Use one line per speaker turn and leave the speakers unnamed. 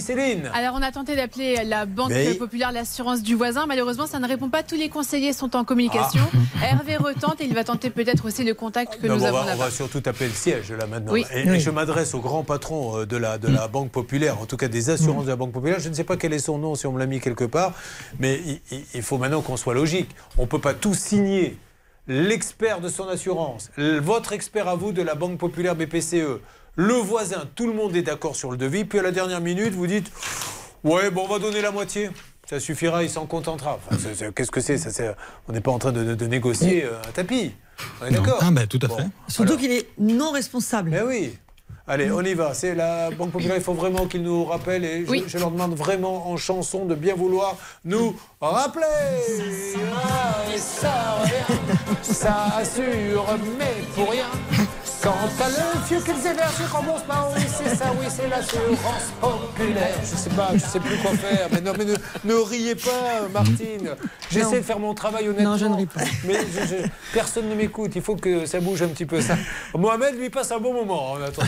Céline.
Alors, on a tenté d'appeler la Banque
Mais-
Populaire l'assurance du voisin. Malheureusement, ça ne répond pas. Tous les conseillers sont en communication. Hervé retente et il va tenter peut-être aussi le contact que
Non,
nous
on,
avons
va, on va surtout taper le siège là maintenant.
Oui.
Et, je m'adresse au grand patron euh, de la, de la Banque Populaire, en tout cas des assurances de la Banque Populaire. Je ne sais pas quel est son nom, si on me l'a mis quelque part, mais il, il- il faut maintenant qu'on soit logique. On ne peut pas tout signer. L'expert de son assurance, votre expert à vous de la Banque Populaire BPCE, le voisin, tout le monde est d'accord sur le devis, puis à la dernière minute, vous dites Ouais, bon, on va donner la moitié. Ça suffira, il s'en contentera. Enfin, Qu'est-ce que c'est? Ça, On n'est pas en train de, de- de négocier euh, un tapis. On est
Non.
d'accord
Ah, bah, tout à
Bon,
fait.
Surtout qu'il est non responsable.
Eh oui. Allez, on y va. C'est la Banque Populaire. Il faut vraiment qu'ils nous rappellent. Et je,
Oui.
je leur demande vraiment en chanson de bien vouloir nous rappeler. Ah, et ça, rien. Ça assure, mais pour rien. Quant à le vieux qu'ils hébergent, ils remboursent pas. Oui, c'est ça, oui, c'est l'assurance populaire. Je sais pas, je sais plus quoi faire. Mais non, mais ne, ne riez pas, Martine. J'essaie de faire mon travail honnêtement.
Non, je ne ris pas.
Mais je- je- personne ne m'écoute. Il faut que ça bouge un petit peu. Ça. Mohamed lui passe un bon moment en attendant.